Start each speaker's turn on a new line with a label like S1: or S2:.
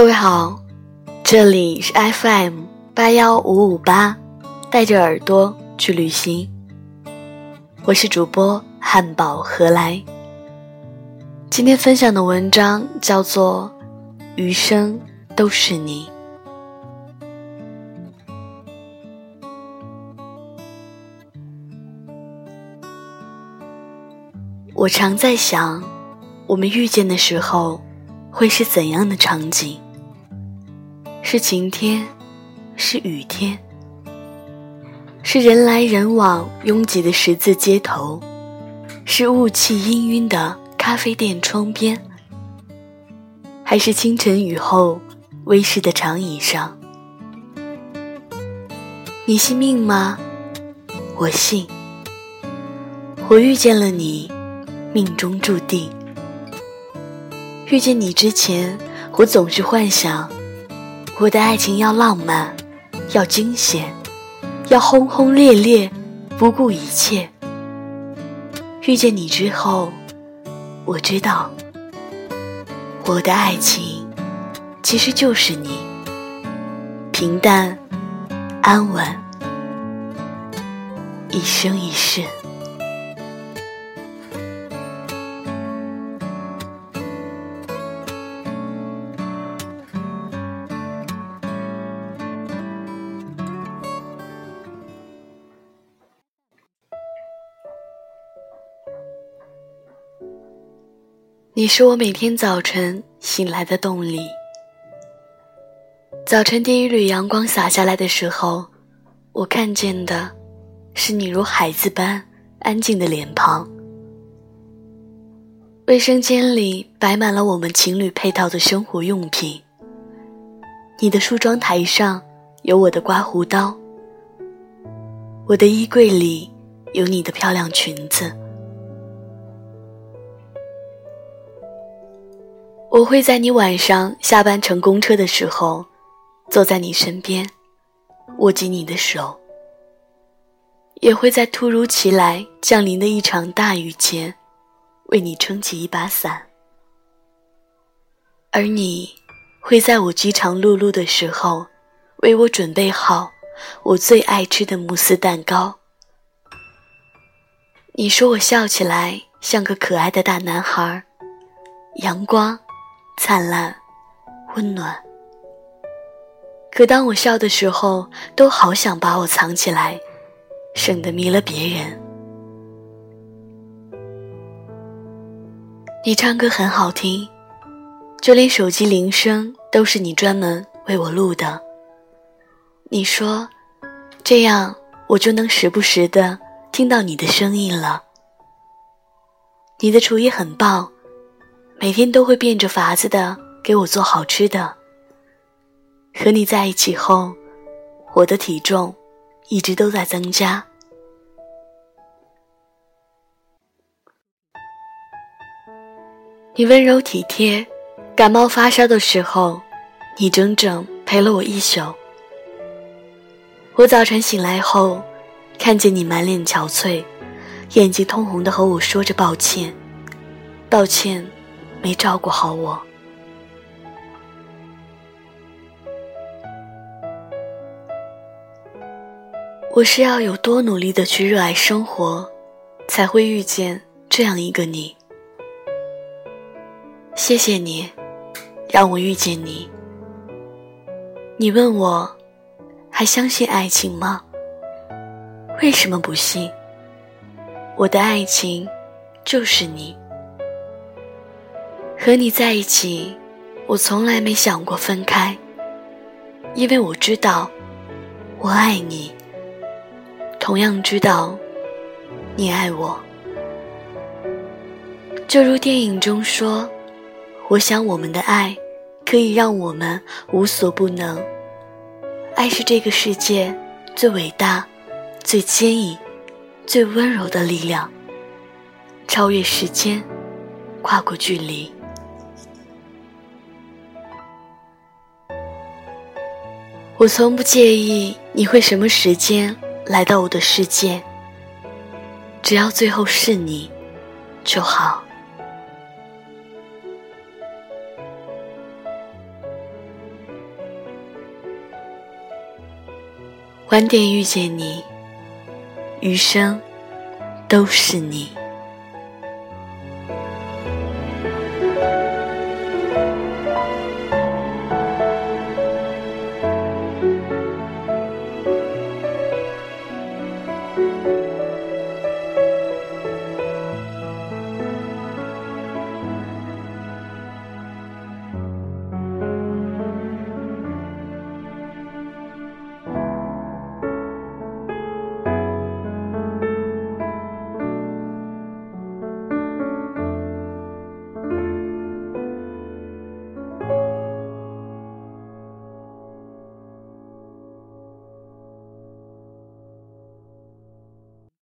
S1: 各位好，这里是 FM 八幺五五八，带着耳朵去旅行。我是主播汉堡何来。今天分享的文章叫做《余生都是你》。我常在想，我们遇见的时候会是怎样的场景？是晴天，是雨天，是人来人往拥挤的十字街头，是雾气氤氲的咖啡店窗边，还是清晨雨后微湿的长椅上？你信命吗？我信。我遇见了你。命中注定，遇见你之前，我总是幻想，我的爱情要浪漫，要惊险，要轰轰烈烈，不顾一切。遇见你之后，我知道，我的爱情其实就是你，平淡、安稳，一生一世。你是我每天早晨醒来的动力。早晨第一缕阳光洒下来的时候，我看见的是你如孩子般安静的脸庞。卫生间里摆满了我们情侣配套的生活用品。你的梳妆台上有我的刮胡刀。我的衣柜里有你的漂亮裙子。我会在你晚上下班乘公车的时候，坐在你身边，握紧你的手；也会在突如其来降临的一场大雨前，为你撑起一把伞。而你会在我饥肠辘辘的时候，为我准备好我最爱吃的慕斯蛋糕。你说我笑起来像个可爱的大男孩，阳光。灿烂，温暖。可当我笑的时候，都好想把我藏起来，省得迷了别人。你唱歌很好听，就连手机铃声都是你专门为我录的。你说，这样我就能时不时的听到你的声音了。你的厨艺很棒。每天都会变着法子的给我做好吃的。和你在一起后，我的体重一直都在增加。你温柔体贴，感冒发烧的时候，你整整陪了我一宿。我早晨醒来后，看见你满脸憔悴，眼睛通红的和我说着抱歉，抱歉。没照顾好我，我是要有多努力的去热爱生活，才会遇见这样一个你。谢谢你，让我遇见你。你问我，还相信爱情吗？为什么不信？我的爱情就是你。和你在一起，我从来没想过分开，因为我知道我爱你，同样知道你爱我。就如电影中说：“我想我们的爱可以让我们无所不能。爱是这个世界最伟大、最坚毅、最温柔的力量，超越时间，跨过距离。”我从不介意你会什么时间来到我的世界只要最后是你就好。晚点遇见你余生都是你。